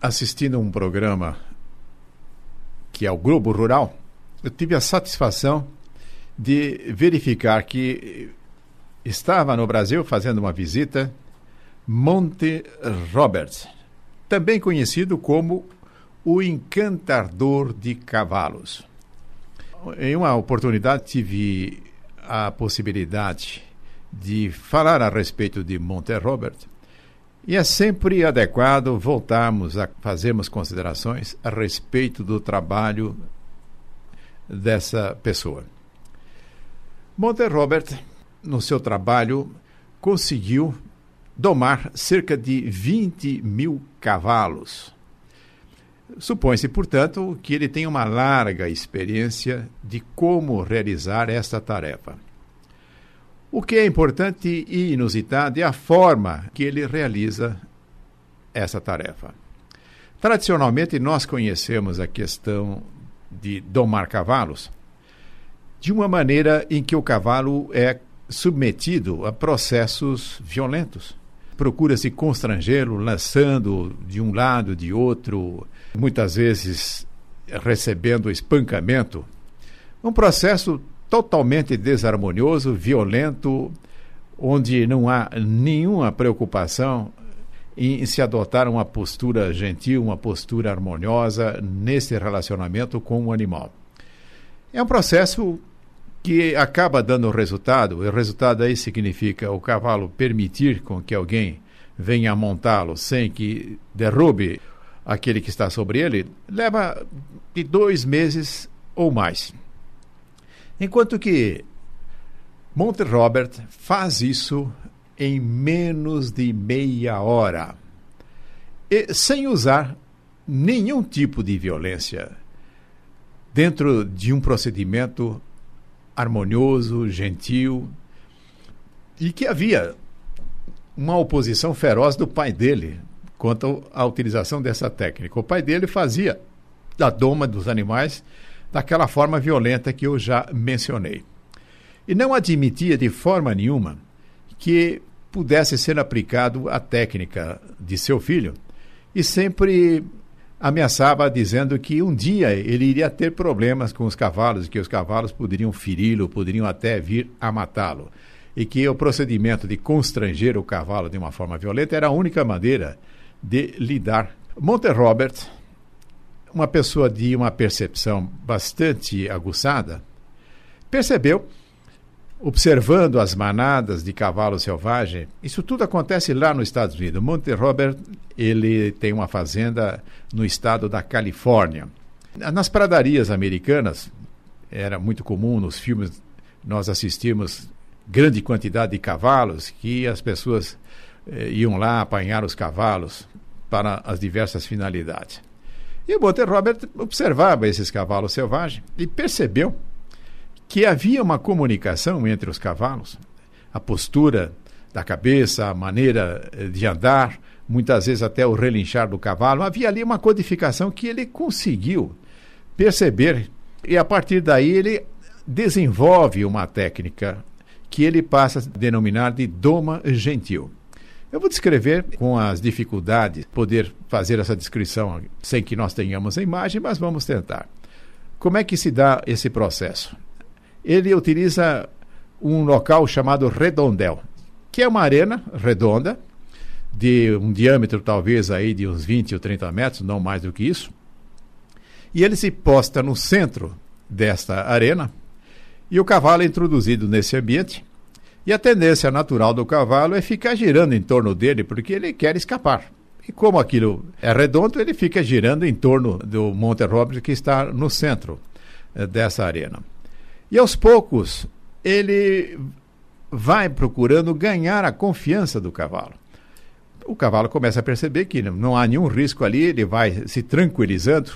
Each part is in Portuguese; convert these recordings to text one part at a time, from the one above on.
assistindo um programa que é o Globo Rural, eu tive a satisfação de verificar que estava no Brasil fazendo uma visita Monte Roberts, também conhecido como o encantador de cavalos. Em uma oportunidade tive a possibilidade de falar a respeito de Monte Robert e é sempre adequado voltarmos a fazermos considerações a respeito do trabalho dessa pessoa. Monte Robert, no seu trabalho, conseguiu domar cerca de 20 mil cavalos. Supõe-se, portanto, que ele tem uma larga experiência de como realizar esta tarefa. O que é importante e inusitado é a forma que ele realiza essa tarefa. Tradicionalmente, nós conhecemos a questão de domar cavalos de uma maneira em que o cavalo é submetido a processos violentos. Procura-se constrangê-lo, lançando de um lado, de outro, muitas vezes recebendo espancamento. Um processo totalmente desarmonioso, violento, onde não há nenhuma preocupação em se adotar uma postura gentil, uma postura harmoniosa nesse relacionamento com o animal. É um processo que acaba dando resultado, e o resultado aí significa o cavalo permitir com que alguém venha montá-lo sem que derrube aquele que está sobre ele, leva de dois meses ou mais. Enquanto que Monte Robert faz isso em menos de meia hora, e sem usar nenhum tipo de violência, dentro de um procedimento harmonioso, gentil, e que havia uma oposição feroz do pai dele quanto à utilização dessa técnica. O pai dele fazia da doma dos animais daquela forma violenta que eu já mencionei. E não admitia de forma nenhuma que pudesse ser aplicado a técnica de seu filho e sempre ameaçava dizendo que um dia ele iria ter problemas com os cavalos, que os cavalos poderiam feri-lo, poderiam até vir a matá-lo. E que o procedimento de constranger o cavalo de uma forma violenta era a única maneira de lidar. Monte Robert uma pessoa de uma percepção bastante aguçada, percebeu, observando as manadas de cavalo selvagem, isso tudo acontece lá nos Estados Unidos. Monte Robert, ele tem uma fazenda no estado da Califórnia. Nas pradarias americanas, era muito comum nos filmes nós assistimos grande quantidade de cavalos que as pessoas eh, iam lá apanhar os cavalos para as diversas finalidades. E o Monte Robert observava esses cavalos selvagens e percebeu que havia uma comunicação entre os cavalos, a postura da cabeça, a maneira eh, de andar, muitas vezes até o relinchar do cavalo. Havia ali uma codificação que ele conseguiu perceber e a partir daí ele desenvolve uma técnica que ele passa a denominar de doma gentil. Eu vou descrever com as dificuldades, poder fazer essa descrição sem que nós tenhamos a imagem, mas vamos tentar. Como é que se dá esse processo? Ele utiliza um local chamado redondel, que é uma arena redonda, de um diâmetro talvez aí de uns 20 ou 30 metros, não mais do que isso. E ele se posta no centro desta arena, e o cavalo é introduzido nesse ambiente e a tendência natural do cavalo é ficar girando em torno dele, porque ele quer escapar. E como aquilo é redondo, ele fica girando em torno do Monte Robles, que está no centro eh, dessa arena. E aos poucos, ele vai procurando ganhar a confiança do cavalo. O cavalo começa a perceber que não há nenhum risco ali, ele vai se tranquilizando.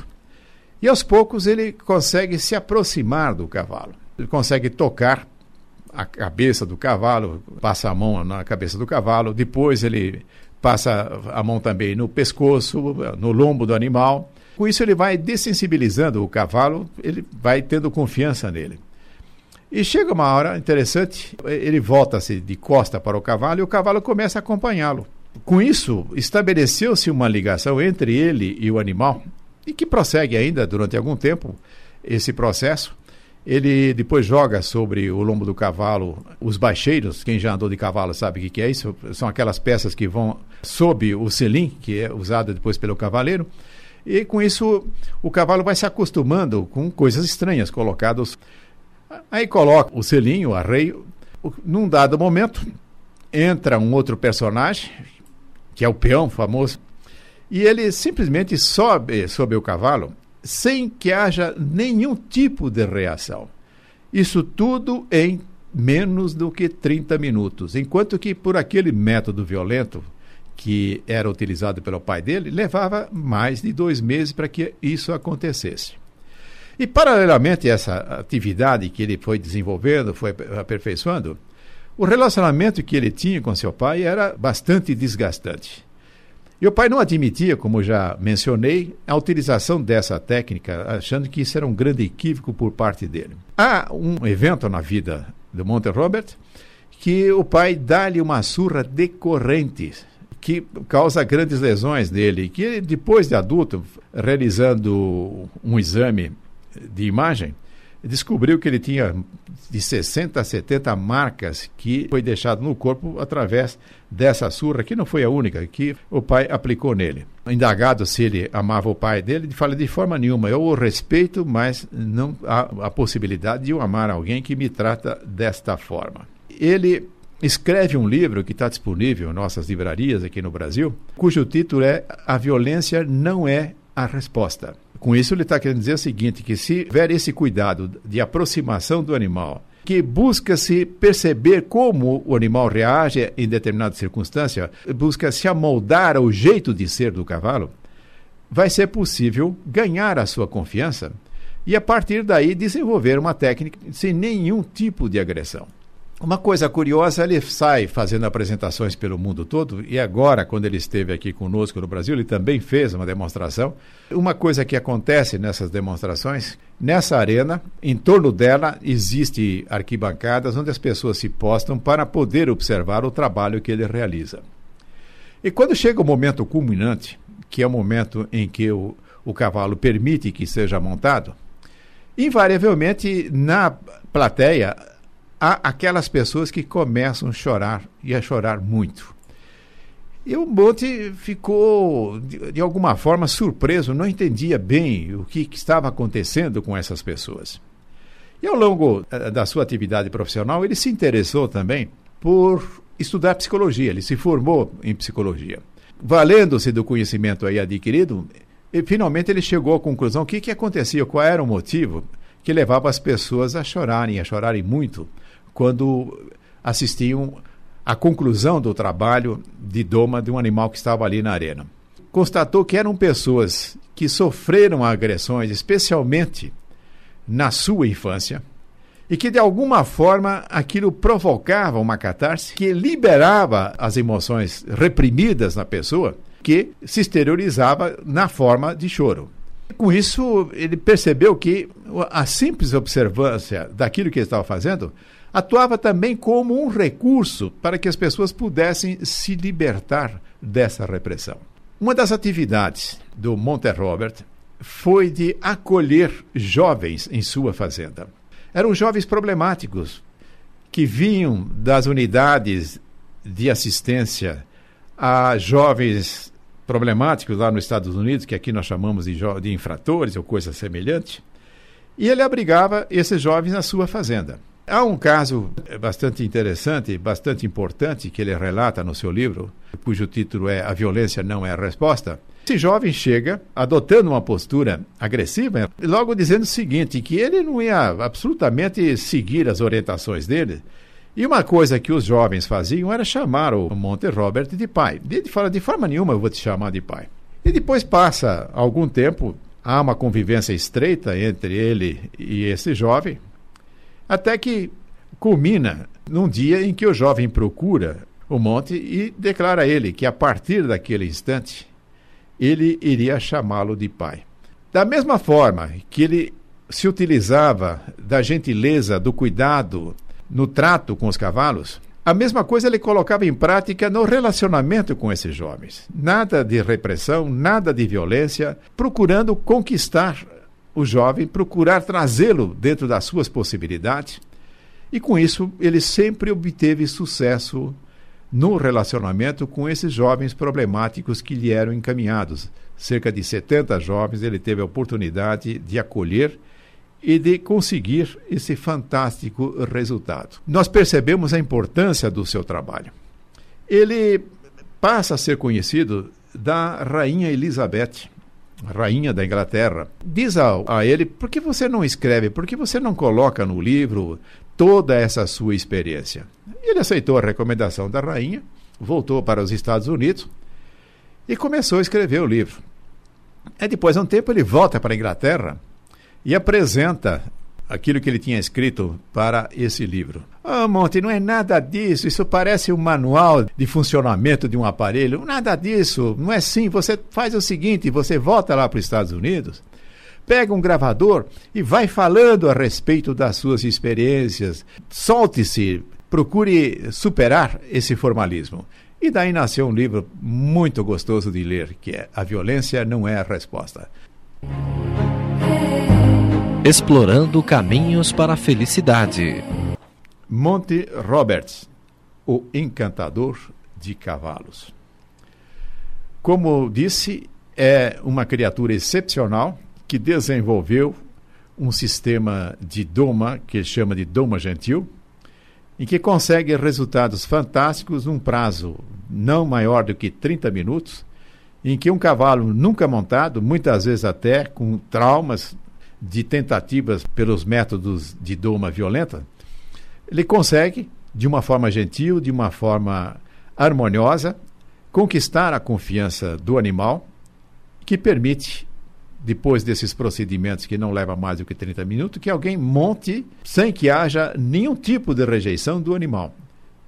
E aos poucos ele consegue se aproximar do cavalo. Ele consegue tocar a cabeça do cavalo, passa a mão na cabeça do cavalo, depois ele passa a mão também no pescoço, no lombo do animal. Com isso ele vai dessensibilizando o cavalo, ele vai tendo confiança nele. E chega uma hora interessante, ele volta-se de costa para o cavalo e o cavalo começa a acompanhá-lo. com isso, estabeleceu-se uma ligação entre ele e o animal, e que prossegue ainda durante algum tempo esse processo. Ele depois joga sobre o lombo do cavalo os baixeiros. Quem já andou de cavalo sabe o que é isso. São aquelas peças que vão sob o selim, que é usado depois pelo cavaleiro. E com isso o cavalo vai se acostumando com coisas estranhas colocadas. Aí coloca o selinho, o arreio. Num dado momento, entra um outro personagem, que é o peão famoso, e ele simplesmente sobe sobre o cavalo sem que haja nenhum tipo de reação. Isso tudo em menos do que 30 minutos, enquanto que por aquele método violento que era utilizado pelo pai dele, levava mais de dois meses para que isso acontecesse. E, paralelamente a essa atividade que ele foi desenvolvendo, foi aperfeiçoando, o relacionamento que ele tinha com seu pai era bastante desgastante. E o pai não admitia, como já mencionei, a utilização dessa técnica, achando que isso era um grande equívoco por parte dele. Há um evento na vida do Monte Robert que o pai dá-lhe uma surra decorrente que causa grandes lesões nele, que depois de adulto, realizando um exame de imagem, descobriu que ele tinha de 60 a 70 marcas que foi deixado no corpo através dessa surra, que não foi a única, que o pai aplicou nele. Indagado se ele amava o pai dele, ele fala de forma nenhuma, eu o respeito, mas não há a possibilidade de eu amar alguém que me trata desta forma. Ele escreve um livro que está disponível em nossas livrarias aqui no Brasil, cujo título é A Violência Não É a Resposta. Com isso, ele está querendo dizer o seguinte: que se houver esse cuidado de aproximação do animal, que busca se perceber como o animal reage em determinada circunstância, busca se amoldar ao jeito de ser do cavalo, vai ser possível ganhar a sua confiança e, a partir daí, desenvolver uma técnica sem nenhum tipo de agressão. Uma coisa curiosa, ele sai fazendo apresentações pelo mundo todo e agora, quando ele esteve aqui conosco no Brasil, ele também fez uma demonstração. Uma coisa que acontece nessas demonstrações, nessa arena, em torno dela existe arquibancadas onde as pessoas se postam para poder observar o trabalho que ele realiza. E quando chega o momento culminante, que é o momento em que o, o cavalo permite que seja montado, invariavelmente na plateia há aquelas pessoas que começam a chorar e a chorar muito. E o Monte ficou, de, de, alguma forma, surpreso, não entendia bem o que, que, estava acontecendo com essas pessoas. E ao longo uh, da sua atividade profissional, ele se interessou também por estudar psicologia, ele se formou em psicologia. Valendo-se do conhecimento aí adquirido, e, finalmente ele chegou à conclusão: o que, que acontecia, qual era o motivo que levava as pessoas a chorarem, a chorarem muito quando assistiam à conclusão do trabalho de doma de um animal que estava ali na arena. Constatou que eram pessoas que sofreram agressões, especialmente na sua infância, e que de alguma forma aquilo provocava uma catarse que liberava as emoções reprimidas na pessoa, que se exteriorizava na forma de choro. Com isso, ele percebeu que a simples observância daquilo que ele estava fazendo atuava também como um recurso para que as pessoas pudessem se libertar dessa repressão. Uma das atividades do Monte Robert foi de acolher jovens em sua fazenda. Eram jovens problemáticos que vinham das unidades de assistência a jovens problemáticos lá nos Estados Unidos, que aqui nós chamamos de, de infratores ou coisa semelhante, e ele abrigava esses jovens na sua fazenda. Há um caso bastante interessante, bastante importante, que ele relata no seu livro, cujo título é A Violência Não é a Resposta. Esse jovem chega adotando uma postura agressiva, logo dizendo o seguinte: que ele não ia absolutamente seguir as orientações dele. E uma coisa que os jovens faziam era chamar o Monte Robert de pai. Ele fala: de forma nenhuma eu vou te chamar de pai. E depois passa algum tempo, há uma convivência estreita entre ele e esse jovem, até que culmina num dia em que o jovem procura o monte e declara a ele que a partir daquele instante ele iria chamá-lo de pai. Da mesma forma que ele se utilizava da gentileza, do cuidado no trato com os cavalos, A mesma coisa ele colocava em prática no relacionamento com esses jovens. Nada de repressão, nada de violência, procurando conquistar o jovem, procurar trazê-lo dentro das suas possibilidades. E com isso, ele sempre obteve sucesso no relacionamento com esses jovens problemáticos que lhe eram encaminhados. Cerca de 70 jovens ele teve a oportunidade de acolher e de conseguir esse fantástico resultado. Nós percebemos a importância do seu trabalho. Ele passa a ser conhecido da rainha Elizabeth, rainha da Inglaterra. Diz a, a ele: por que você não escreve, por que você não coloca no livro toda essa sua experiência? Ele aceitou a recomendação da rainha, voltou para os Estados Unidos e começou a escrever o livro. E depois de um tempo ele volta para a Inglaterra e apresenta aquilo que ele tinha escrito para esse livro. Ah, oh, Monte, não é nada disso. Isso parece um manual de funcionamento de um aparelho. Nada disso. Não é assim. Você faz o seguinte: você volta lá para os Estados Unidos, pega um gravador e vai falando a respeito das suas experiências. Solte-se, procure superar esse formalismo. E daí nasceu um livro muito gostoso de ler, que é A Violência Não é a Resposta. Explorando caminhos para a felicidade. Monte Roberts, o encantador de cavalos. Como disse, é uma criatura excepcional que desenvolveu um sistema de doma que ele chama de doma gentil, em que consegue resultados fantásticos num prazo não maior do que 30 minutos, em que um cavalo nunca montado, muitas vezes até com traumas de tentativas pelos métodos de doma violenta, ele consegue, de uma forma gentil, de uma forma harmoniosa, conquistar a confiança do animal, que permite, depois desses procedimentos que não levam mais do que 30 minutos, que alguém monte sem que haja nenhum tipo de rejeição do animal.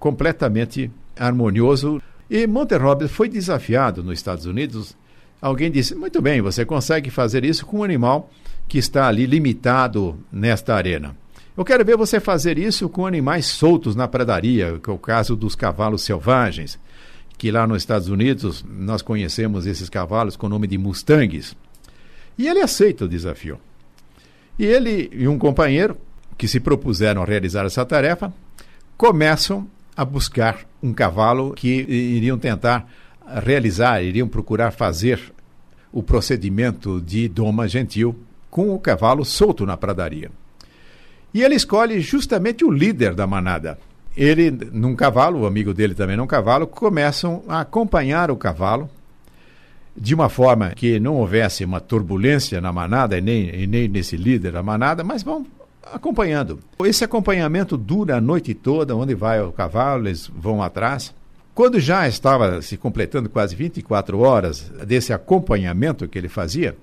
Completamente harmonioso. E Monte Roberts foi desafiado nos Estados Unidos. Alguém disse: muito bem, você consegue fazer isso com um animal que está ali limitado nesta arena. Eu quero ver você fazer isso com animais soltos na pradaria, que é o caso dos cavalos selvagens, que lá nos Estados Unidos nós conhecemos esses cavalos com o nome de Mustangs. E ele aceita o desafio. E ele e um companheiro que se propuseram a realizar essa tarefa começam a buscar um cavalo que iriam tentar realizar, iriam procurar fazer o procedimento de doma gentil com o cavalo solto na pradaria. E ele escolhe justamente o líder da manada. Ele, num cavalo, o amigo dele também num cavalo, começam a acompanhar o cavalo de uma forma que não houvesse uma turbulência na manada e nem, e nem nesse líder da manada, mas vão acompanhando. Esse acompanhamento dura a noite toda, onde vai o cavalo, eles vão atrás. Quando já estava se completando quase 24 horas desse acompanhamento que ele fazia,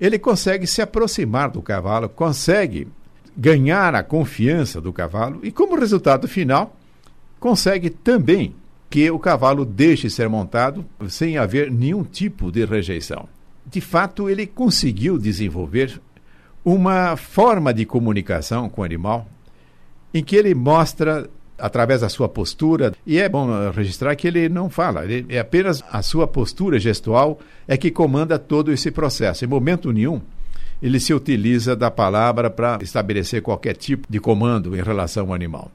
ele consegue se aproximar do cavalo, consegue ganhar a confiança do cavalo e, como resultado final, consegue também que o cavalo deixe ser montado sem haver nenhum tipo de rejeição. De fato, ele conseguiu desenvolver uma forma de comunicação com o animal em que ele mostra através da sua postura. E é bom registrar que ele não fala, ele, é apenas a sua postura gestual é que comanda todo esse processo. Em momento nenhum, ele se utiliza da palavra para estabelecer qualquer tipo de comando em relação ao animal.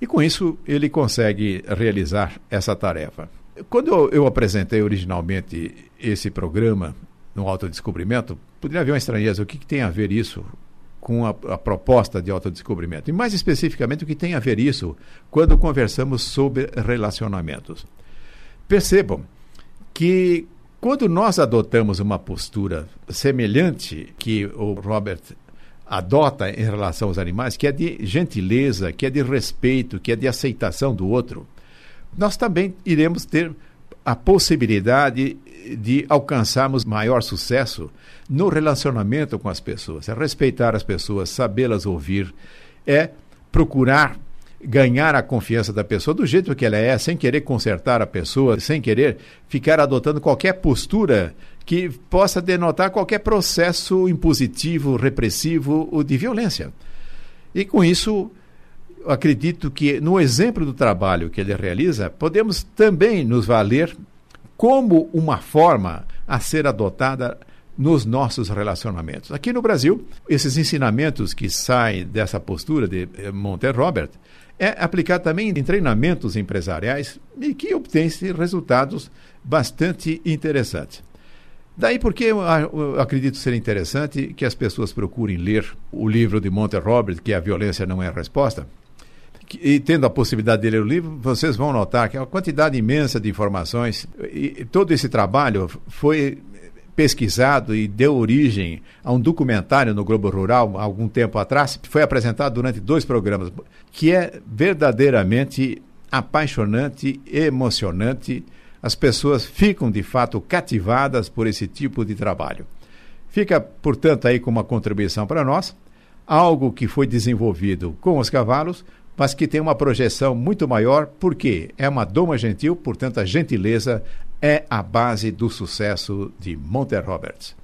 E com isso, ele consegue realizar essa tarefa. Quando eu, apresentei originalmente esse programa no autodescobrimento, poderia haver uma estranheza. O que, que tem a ver isso com a, a, proposta de autodescobrimento. E mais especificamente, o que tem a ver isso quando conversamos sobre relacionamentos. Percebam que quando nós adotamos uma postura semelhante que o Robert adota em relação aos animais, que é de gentileza, que é de respeito, que é de aceitação do outro, nós também iremos ter a possibilidade de alcançarmos maior sucesso no relacionamento com as pessoas. É respeitar as pessoas, sabê-las ouvir, é procurar ganhar a confiança da pessoa do jeito que ela é, sem querer consertar a pessoa, sem querer ficar adotando qualquer postura que possa denotar qualquer processo impositivo, repressivo ou de violência. E com isso, acredito que no exemplo do trabalho que ele realiza, podemos também nos valer como uma forma a ser adotada nos nossos relacionamentos. Aqui no Brasil, esses ensinamentos que saem dessa postura de eh, Monte Robert é aplicado também em treinamentos empresariais e que obtém-se resultados bastante interessantes. Daí porque eu, eu acredito ser interessante que as pessoas procurem ler o livro de Monte Robert, que é A Violência Não é a Resposta, e tendo a possibilidade de ler o livro, vocês vão notar que é uma quantidade imensa de informações e todo esse trabalho foi pesquisado e deu origem a um documentário no Globo Rural, algum tempo atrás, que foi apresentado durante dois programas, que é verdadeiramente apaixonante, emocionante. As pessoas ficam de fato cativadas por esse tipo de trabalho. Fica, portanto, aí como uma contribuição para nós, algo que foi desenvolvido com os cavalos, mas que tem uma projeção muito maior, porque é uma doma gentil, portanto, a gentileza é a base do sucesso de Monte Roberts.